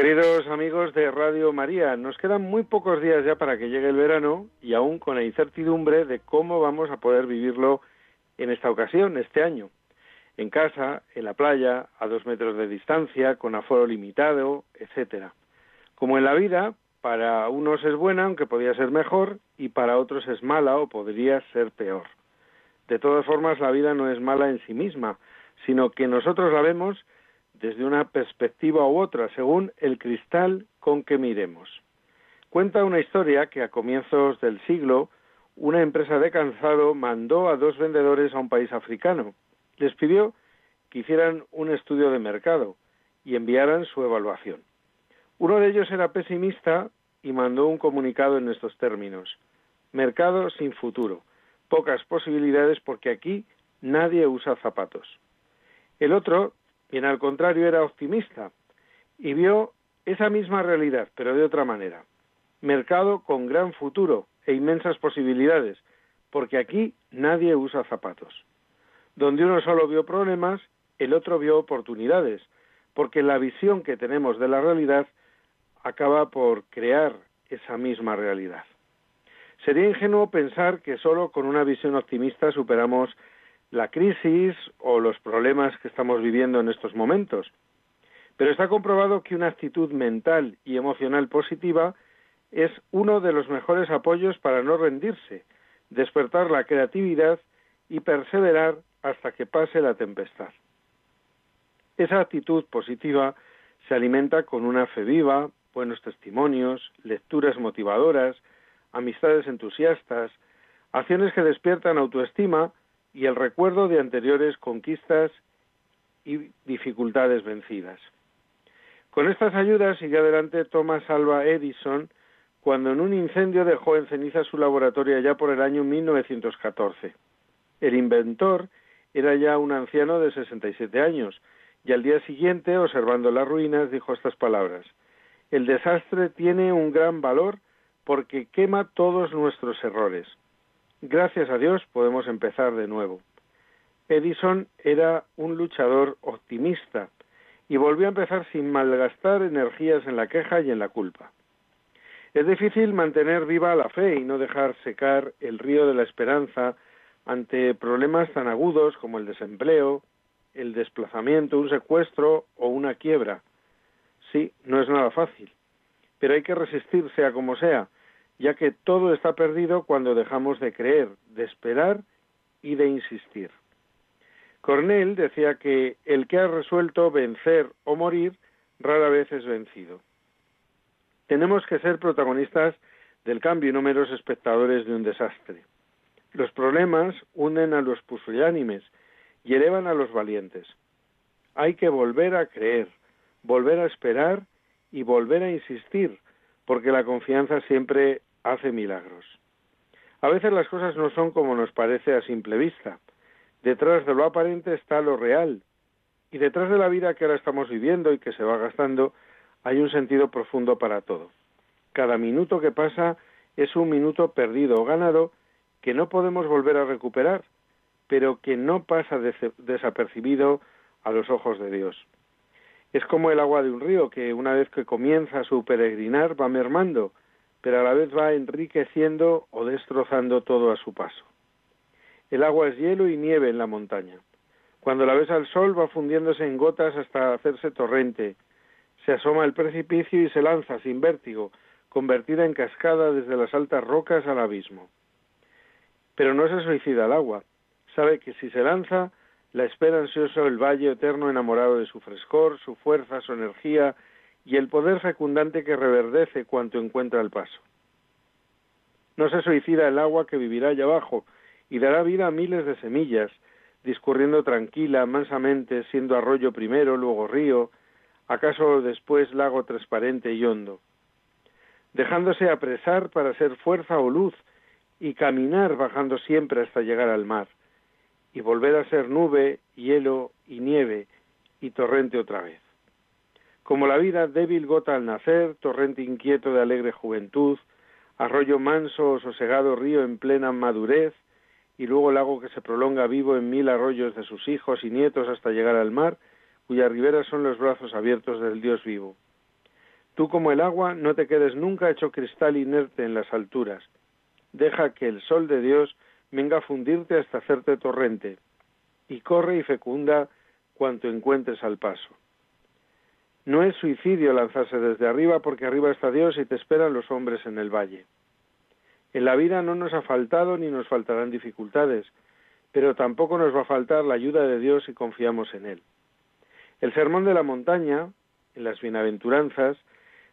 Queridos amigos de Radio María, nos quedan muy pocos días ya para que llegue el verano y aún con la incertidumbre de cómo vamos a poder vivirlo en esta ocasión, este año. En casa, en la playa, a dos metros de distancia, con aforo limitado, etcétera. Como en la vida, para unos es buena, aunque podría ser mejor, y para otros es mala o podría ser peor. De todas formas, la vida no es mala en sí misma, sino que nosotros la vemos desde una perspectiva u otra, según el cristal con que miremos. Cuenta una historia que a comienzos del siglo una empresa de calzado mandó a dos vendedores a un país africano. Les pidió que hicieran un estudio de mercado y enviaran su evaluación. Uno de ellos era pesimista y mandó un comunicado en estos términos. Mercado sin futuro, pocas posibilidades porque aquí nadie usa zapatos. El otro Bien al contrario era optimista y vio esa misma realidad, pero de otra manera. Mercado con gran futuro e inmensas posibilidades, porque aquí nadie usa zapatos. Donde uno solo vio problemas, el otro vio oportunidades, porque la visión que tenemos de la realidad acaba por crear esa misma realidad. Sería ingenuo pensar que solo con una visión optimista superamos la crisis o los problemas que estamos viviendo en estos momentos. Pero está comprobado que una actitud mental y emocional positiva es uno de los mejores apoyos para no rendirse, despertar la creatividad y perseverar hasta que pase la tempestad. Esa actitud positiva se alimenta con una fe viva, buenos testimonios, lecturas motivadoras, amistades entusiastas, acciones que despiertan autoestima y el recuerdo de anteriores conquistas y dificultades vencidas. Con estas ayudas sigue adelante Thomas Alva Edison cuando en un incendio dejó en ceniza su laboratorio ya por el año 1914. El inventor era ya un anciano de 67 años y al día siguiente, observando las ruinas, dijo estas palabras El desastre tiene un gran valor porque quema todos nuestros errores. Gracias a Dios podemos empezar de nuevo. Edison era un luchador optimista y volvió a empezar sin malgastar energías en la queja y en la culpa. Es difícil mantener viva la fe y no dejar secar el río de la esperanza ante problemas tan agudos como el desempleo, el desplazamiento, un secuestro o una quiebra. Sí, no es nada fácil, pero hay que resistir sea como sea, ya que todo está perdido cuando dejamos de creer, de esperar y de insistir. Cornell decía que el que ha resuelto vencer o morir rara vez es vencido. Tenemos que ser protagonistas del cambio y no meros espectadores de un desastre. Los problemas unen a los pusilánimes y elevan a los valientes. Hay que volver a creer, volver a esperar y volver a insistir, porque la confianza siempre hace milagros. A veces las cosas no son como nos parece a simple vista. Detrás de lo aparente está lo real. Y detrás de la vida que ahora estamos viviendo y que se va gastando, hay un sentido profundo para todo. Cada minuto que pasa es un minuto perdido o ganado que no podemos volver a recuperar, pero que no pasa desapercibido a los ojos de Dios. Es como el agua de un río que una vez que comienza su peregrinar va mermando pero a la vez va enriqueciendo o destrozando todo a su paso. El agua es hielo y nieve en la montaña. Cuando la ves al sol va fundiéndose en gotas hasta hacerse torrente. Se asoma el precipicio y se lanza sin vértigo, convertida en cascada desde las altas rocas al abismo. Pero no se suicida el agua. Sabe que si se lanza, la espera ansioso el valle eterno enamorado de su frescor, su fuerza, su energía y el poder fecundante que reverdece cuanto encuentra el paso. No se suicida el agua que vivirá allá abajo y dará vida a miles de semillas, discurriendo tranquila, mansamente, siendo arroyo primero, luego río, acaso después lago transparente y hondo, dejándose apresar para ser fuerza o luz y caminar bajando siempre hasta llegar al mar, y volver a ser nube, hielo y nieve y torrente otra vez. Como la vida débil gota al nacer, torrente inquieto de alegre juventud, arroyo manso o sosegado río en plena madurez, y luego lago que se prolonga vivo en mil arroyos de sus hijos y nietos hasta llegar al mar, cuyas riberas son los brazos abiertos del Dios vivo. Tú como el agua no te quedes nunca hecho cristal inerte en las alturas. Deja que el sol de Dios venga a fundirte hasta hacerte torrente, y corre y fecunda cuanto encuentres al paso. No es suicidio lanzarse desde arriba porque arriba está Dios y te esperan los hombres en el valle. En la vida no nos ha faltado ni nos faltarán dificultades, pero tampoco nos va a faltar la ayuda de Dios si confiamos en Él. El sermón de la montaña, en las bienaventuranzas,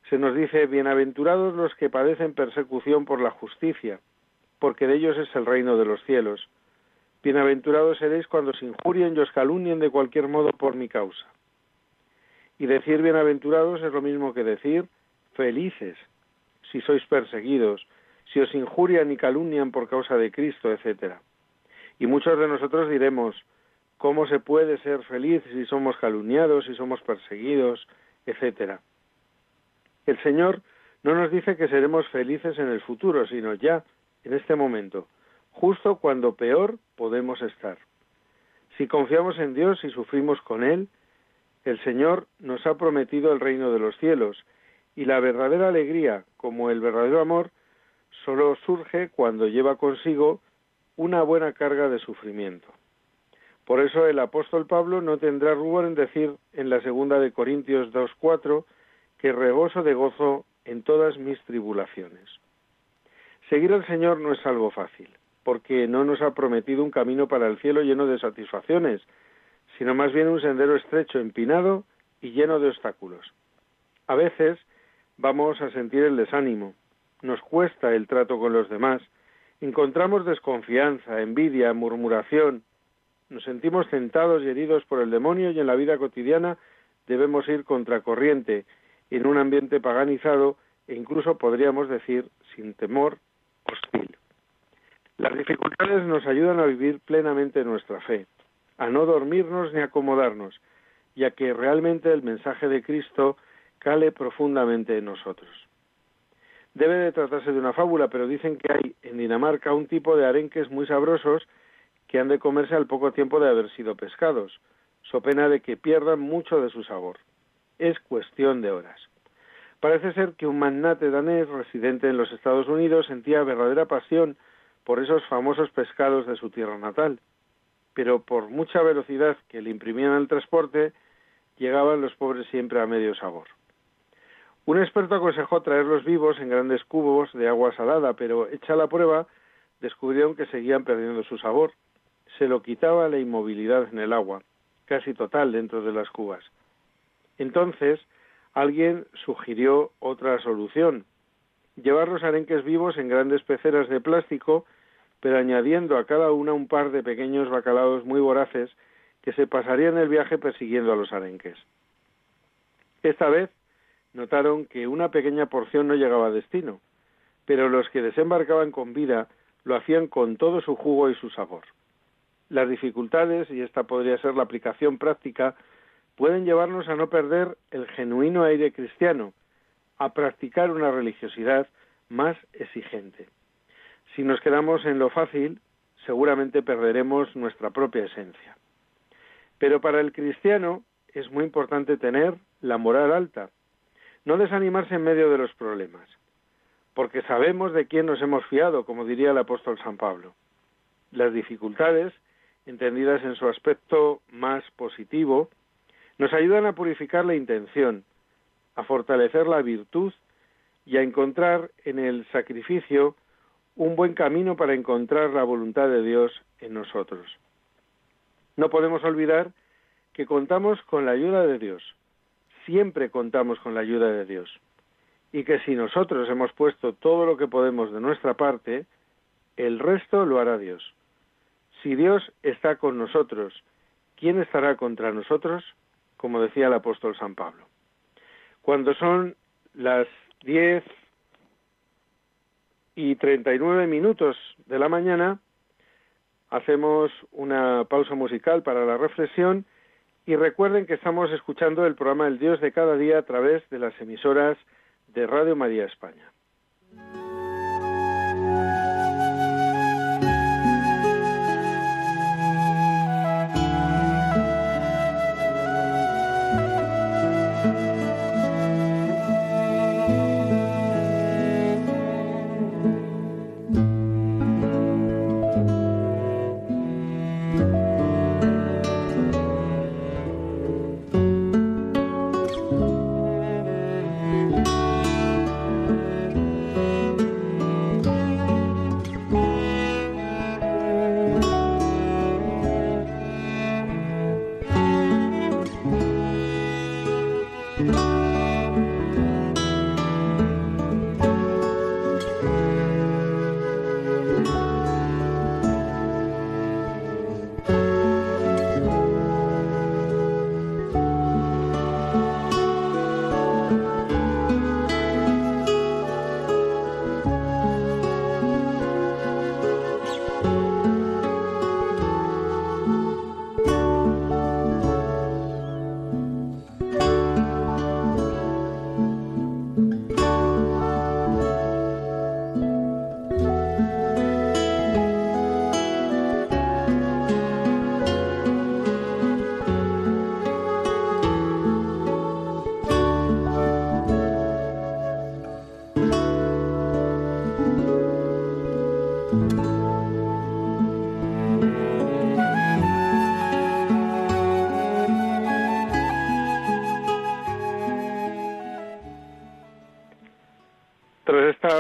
se nos dice, bienaventurados los que padecen persecución por la justicia, porque de ellos es el reino de los cielos. Bienaventurados seréis cuando os injurien y os calumnien de cualquier modo por mi causa. Y decir bienaventurados es lo mismo que decir felices, si sois perseguidos, si os injurian y calumnian por causa de Cristo, etc. Y muchos de nosotros diremos, ¿cómo se puede ser feliz si somos calumniados, si somos perseguidos, etcétera? El Señor no nos dice que seremos felices en el futuro, sino ya, en este momento, justo cuando peor podemos estar. Si confiamos en Dios y sufrimos con Él, el Señor nos ha prometido el reino de los cielos, y la verdadera alegría, como el verdadero amor, solo surge cuando lleva consigo una buena carga de sufrimiento. Por eso el apóstol Pablo no tendrá rubor en decir en la segunda de Corintios 2.4 que regozo de gozo en todas mis tribulaciones. Seguir al Señor no es algo fácil, porque no nos ha prometido un camino para el cielo lleno de satisfacciones, sino más bien un sendero estrecho, empinado y lleno de obstáculos. A veces vamos a sentir el desánimo, nos cuesta el trato con los demás, encontramos desconfianza, envidia, murmuración, nos sentimos tentados y heridos por el demonio y en la vida cotidiana debemos ir contracorriente en un ambiente paganizado e incluso podríamos decir sin temor hostil. Las dificultades nos ayudan a vivir plenamente nuestra fe, a no dormirnos ni acomodarnos, ya que realmente el mensaje de Cristo cale profundamente en nosotros. Debe de tratarse de una fábula, pero dicen que hay en Dinamarca un tipo de arenques muy sabrosos que han de comerse al poco tiempo de haber sido pescados, so pena de que pierdan mucho de su sabor. Es cuestión de horas. Parece ser que un magnate danés residente en los Estados Unidos sentía verdadera pasión por esos famosos pescados de su tierra natal, pero por mucha velocidad que le imprimían al transporte, llegaban los pobres siempre a medio sabor. Un experto aconsejó traerlos vivos en grandes cubos de agua salada, pero hecha la prueba, descubrieron que seguían perdiendo su sabor. Se lo quitaba la inmovilidad en el agua, casi total dentro de las cubas. Entonces, alguien sugirió otra solución, llevar los arenques vivos en grandes peceras de plástico, pero añadiendo a cada una un par de pequeños bacalaos muy voraces que se pasarían el viaje persiguiendo a los arenques. Esta vez notaron que una pequeña porción no llegaba a destino, pero los que desembarcaban con vida lo hacían con todo su jugo y su sabor. Las dificultades, y esta podría ser la aplicación práctica, pueden llevarnos a no perder el genuino aire cristiano, a practicar una religiosidad más exigente. Si nos quedamos en lo fácil, seguramente perderemos nuestra propia esencia. Pero para el cristiano es muy importante tener la moral alta, no desanimarse en medio de los problemas, porque sabemos de quién nos hemos fiado, como diría el apóstol San Pablo. Las dificultades, entendidas en su aspecto más positivo, nos ayudan a purificar la intención, a fortalecer la virtud y a encontrar en el sacrificio un buen camino para encontrar la voluntad de Dios en nosotros. No podemos olvidar que contamos con la ayuda de Dios, siempre contamos con la ayuda de Dios, y que si nosotros hemos puesto todo lo que podemos de nuestra parte, el resto lo hará Dios. Si Dios está con nosotros, ¿quién estará contra nosotros? como decía el apóstol San Pablo. Cuando son las 10 y 39 minutos de la mañana, hacemos una pausa musical para la reflexión y recuerden que estamos escuchando el programa El Dios de cada día a través de las emisoras de Radio María España.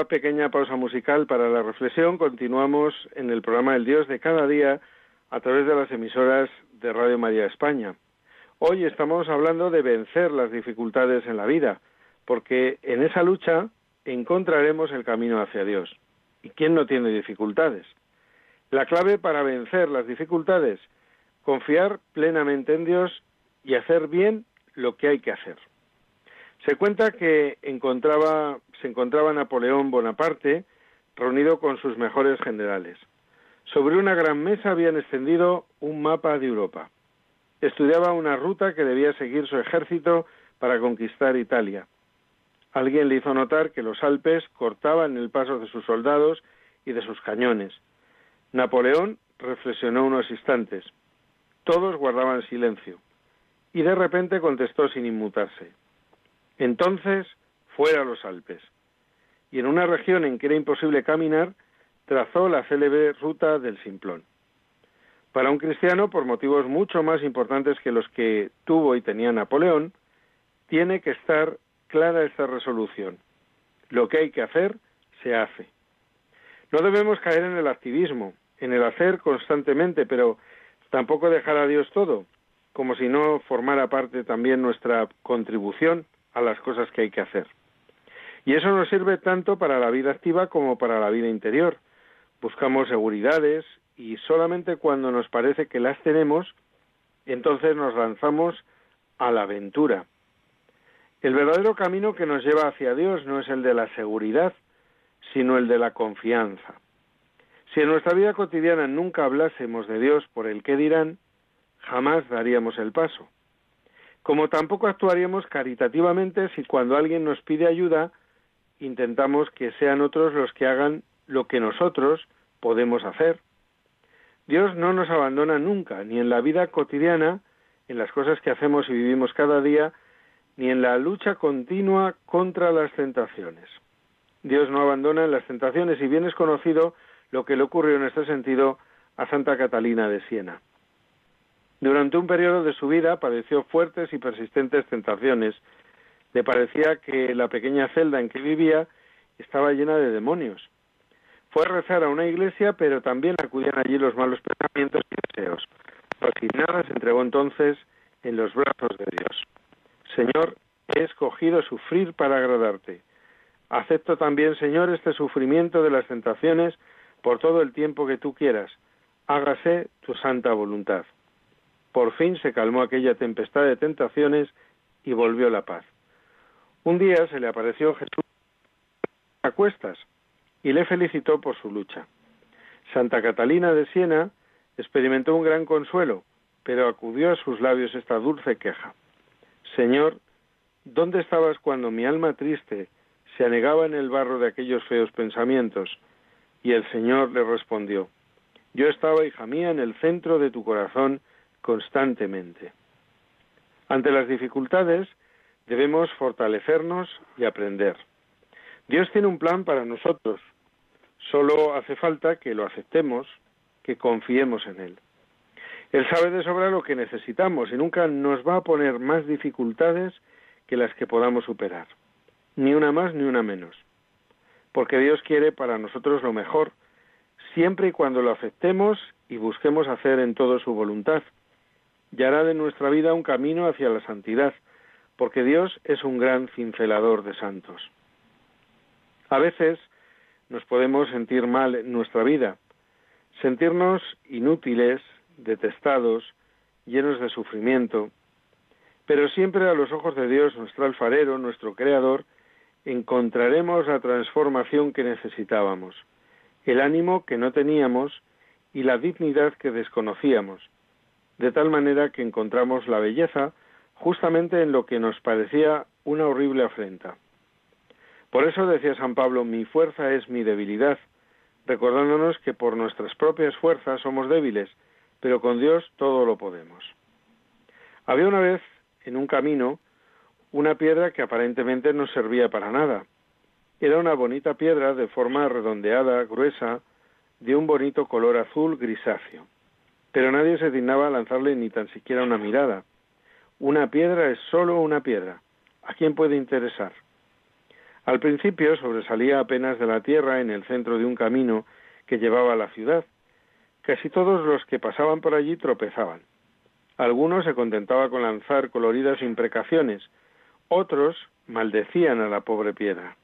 Pequeña pausa musical para la reflexión, continuamos en el programa El Dios de cada día a través de las emisoras de Radio María España. Hoy estamos hablando de vencer las dificultades en la vida, porque en esa lucha encontraremos el camino hacia Dios. ¿Y quién no tiene dificultades? La clave para vencer las dificultades, confiar plenamente en Dios y hacer bien lo que hay que hacer. Se cuenta que encontraba, se encontraba Napoleón Bonaparte reunido con sus mejores generales. Sobre una gran mesa habían extendido un mapa de Europa. Estudiaba una ruta que debía seguir su ejército para conquistar Italia. Alguien le hizo notar que los Alpes cortaban el paso de sus soldados y de sus cañones. Napoleón reflexionó unos instantes. Todos guardaban silencio. Y de repente contestó sin inmutarse. Entonces, fuera los Alpes. Y en una región en que era imposible caminar, trazó la célebre ruta del Simplón. Para un cristiano, por motivos mucho más importantes que los que tuvo y tenía Napoleón, tiene que estar clara esta resolución. Lo que hay que hacer, se hace. No debemos caer en el activismo, en el hacer constantemente, pero tampoco dejar a Dios todo, como si no formara parte también nuestra contribución a las cosas que hay que hacer. Y eso nos sirve tanto para la vida activa como para la vida interior. Buscamos seguridades y solamente cuando nos parece que las tenemos, entonces nos lanzamos a la aventura. El verdadero camino que nos lleva hacia Dios no es el de la seguridad, sino el de la confianza. Si en nuestra vida cotidiana nunca hablásemos de Dios por el que dirán, jamás daríamos el paso como tampoco actuaríamos caritativamente si cuando alguien nos pide ayuda intentamos que sean otros los que hagan lo que nosotros podemos hacer. Dios no nos abandona nunca, ni en la vida cotidiana, en las cosas que hacemos y vivimos cada día, ni en la lucha continua contra las tentaciones. Dios no abandona en las tentaciones y bien es conocido lo que le ocurrió en este sentido a Santa Catalina de Siena. Durante un periodo de su vida padeció fuertes y persistentes tentaciones. Le parecía que la pequeña celda en que vivía estaba llena de demonios. Fue a rezar a una iglesia, pero también acudían allí los malos pensamientos y deseos. Resignada se entregó entonces en los brazos de Dios. Señor, he escogido sufrir para agradarte. Acepto también, Señor, este sufrimiento de las tentaciones por todo el tiempo que tú quieras. Hágase tu santa voluntad. Por fin se calmó aquella tempestad de tentaciones y volvió la paz. Un día se le apareció Jesús a cuestas y le felicitó por su lucha. Santa Catalina de Siena experimentó un gran consuelo, pero acudió a sus labios esta dulce queja. Señor, ¿dónde estabas cuando mi alma triste se anegaba en el barro de aquellos feos pensamientos? Y el Señor le respondió, Yo estaba, hija mía, en el centro de tu corazón constantemente. Ante las dificultades debemos fortalecernos y aprender. Dios tiene un plan para nosotros. Solo hace falta que lo aceptemos, que confiemos en Él. Él sabe de sobra lo que necesitamos y nunca nos va a poner más dificultades que las que podamos superar. Ni una más ni una menos. Porque Dios quiere para nosotros lo mejor, siempre y cuando lo aceptemos y busquemos hacer en todo su voluntad. Y hará de nuestra vida un camino hacia la santidad, porque Dios es un gran cincelador de santos. A veces nos podemos sentir mal en nuestra vida, sentirnos inútiles, detestados, llenos de sufrimiento, pero siempre a los ojos de Dios, nuestro alfarero, nuestro creador, encontraremos la transformación que necesitábamos, el ánimo que no teníamos y la dignidad que desconocíamos, de tal manera que encontramos la belleza justamente en lo que nos parecía una horrible afrenta. Por eso decía San Pablo, mi fuerza es mi debilidad, recordándonos que por nuestras propias fuerzas somos débiles, pero con Dios todo lo podemos. Había una vez en un camino una piedra que aparentemente no servía para nada. Era una bonita piedra de forma redondeada, gruesa, de un bonito color azul grisáceo. Pero nadie se dignaba a lanzarle ni tan siquiera una mirada. Una piedra es solo una piedra. ¿A quién puede interesar? Al principio sobresalía apenas de la tierra en el centro de un camino que llevaba a la ciudad, Casi todos los que pasaban por allí tropezaban. Algunos se contentaba con lanzar coloridas imprecaciones, otros maldecían a la pobre piedra.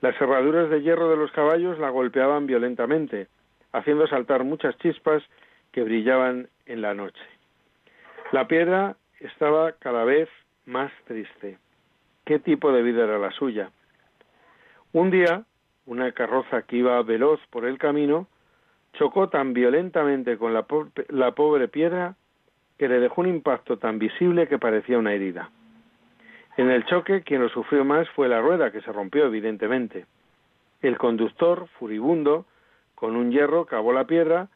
Las cerraduras de hierro de los caballos la golpeaban violentamente, haciendo saltar muchas chispas que brillaban en la noche. La piedra estaba cada vez más triste. ¿Qué tipo de vida era la suya? Un día, una carroza que iba veloz por el camino chocó tan violentamente con la, pobre piedra que le dejó un impacto tan visible que parecía una herida. En el choque, quien lo sufrió más fue la rueda, que se rompió evidentemente. El conductor, furibundo, con un hierro cavó la piedra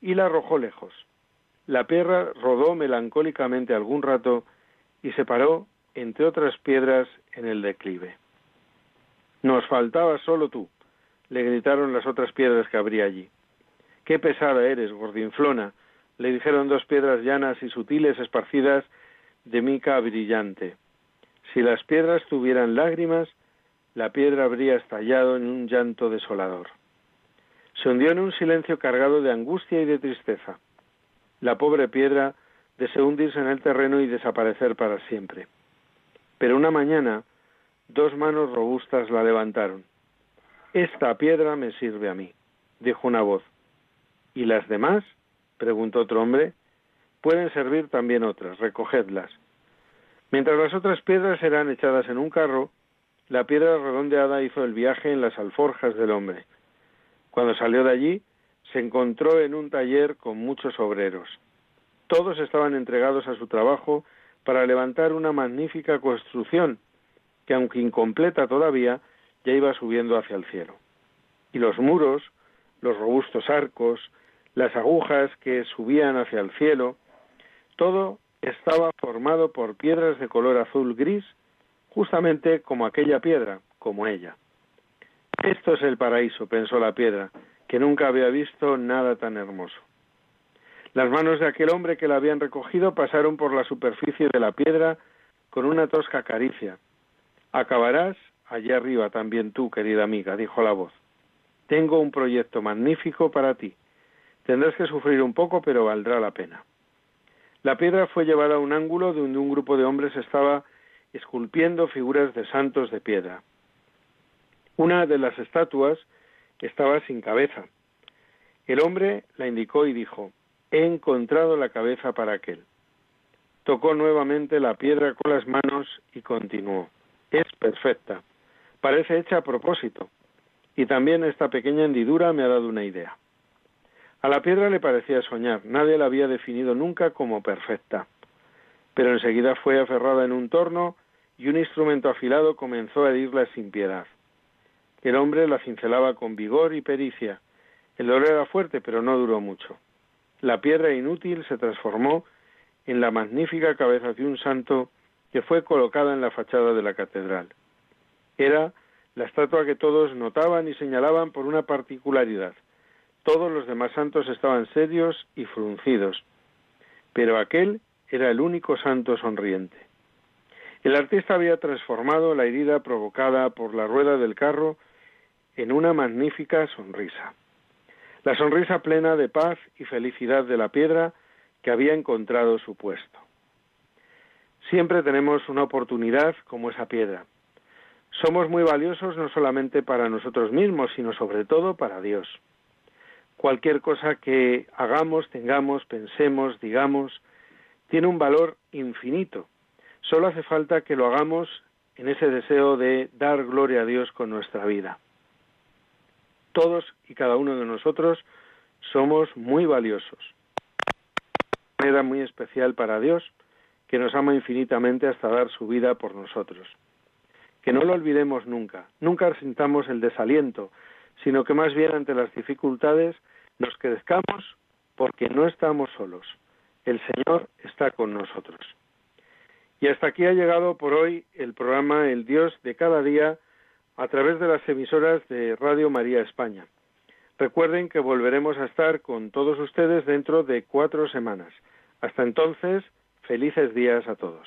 y la arrojó lejos. La piedra rodó melancólicamente algún rato y se paró entre otras piedras en el declive. Nos faltaba solo tú, le gritaron las otras piedras que habría allí. Qué pesada eres, gordinflona, le dijeron dos piedras llanas y sutiles esparcidas de mica brillante. Si las piedras tuvieran lágrimas, la piedra habría estallado en un llanto desolador. Se hundió en un silencio cargado de angustia y de tristeza. La pobre piedra deseó hundirse en el terreno y desaparecer para siempre. Pero una mañana, dos manos robustas la levantaron. Esta piedra me sirve a mí, dijo una voz. ¿Y las demás? preguntó otro hombre. Pueden servir también otras, recogedlas. Mientras las otras piedras eran echadas en un carro, la piedra redondeada hizo el viaje en las alforjas del hombre. Cuando salió de allí, se encontró en un taller con muchos obreros. Todos estaban entregados a su trabajo para levantar una magnífica construcción que, aunque incompleta todavía, ya iba subiendo hacia el cielo. Y los muros, los robustos arcos, las agujas que subían hacia el cielo, todo estaba formado por piedras de color azul gris, justamente como aquella piedra, como ella. Esto es el paraíso, pensó la piedra, que nunca había visto nada tan hermoso. Las manos de aquel hombre que la habían recogido pasaron por la superficie de la piedra con una tosca caricia. Acabarás allá arriba también tú, querida amiga, dijo la voz. Tengo un proyecto magnífico para ti. Tendrás que sufrir un poco, pero valdrá la pena. La piedra fue llevada a un ángulo donde un grupo de hombres estaba esculpiendo figuras de santos de piedra. Una de las estatuas estaba sin cabeza. El hombre la indicó y dijo, he encontrado la cabeza para aquel. Tocó nuevamente la piedra con las manos y continuó. Es perfecta. Parece hecha a propósito. Y también esta pequeña hendidura me ha dado una idea. A la piedra le parecía soñar, nadie la había definido nunca como perfecta. Pero enseguida fue aferrada en un torno y un instrumento afilado comenzó a herirla sin piedad. El hombre la cincelaba con vigor y pericia. El dolor era fuerte, pero no duró mucho. La piedra inútil se transformó en la magnífica cabeza de un santo que fue colocada en la fachada de la catedral. Era la estatua que todos notaban y señalaban por una particularidad. Todos los demás santos estaban serios y fruncidos, pero aquel era el único santo sonriente. El artista había transformado la herida provocada por la rueda del carro en una magnífica sonrisa. La sonrisa plena de paz y felicidad de la piedra que había encontrado su puesto. Siempre tenemos una oportunidad como esa piedra. Somos muy valiosos no solamente para nosotros mismos, sino sobre todo para Dios. Cualquier cosa que hagamos, tengamos, pensemos, digamos, tiene un valor infinito. Solo hace falta que lo hagamos en ese deseo de dar gloria a Dios con nuestra vida. Todos y cada uno de nosotros somos muy valiosos. De manera muy especial para Dios, que nos ama infinitamente hasta dar su vida por nosotros. Que no lo olvidemos nunca, nunca sintamos el desaliento, sino que más bien ante las dificultades nos crezcamos porque no estamos solos. El Señor está con nosotros. Y hasta aquí ha llegado por hoy el programa El Dios de cada día a través de las emisoras de Radio María España. Recuerden que volveremos a estar con todos ustedes dentro de cuatro semanas. Hasta entonces, felices días a todos.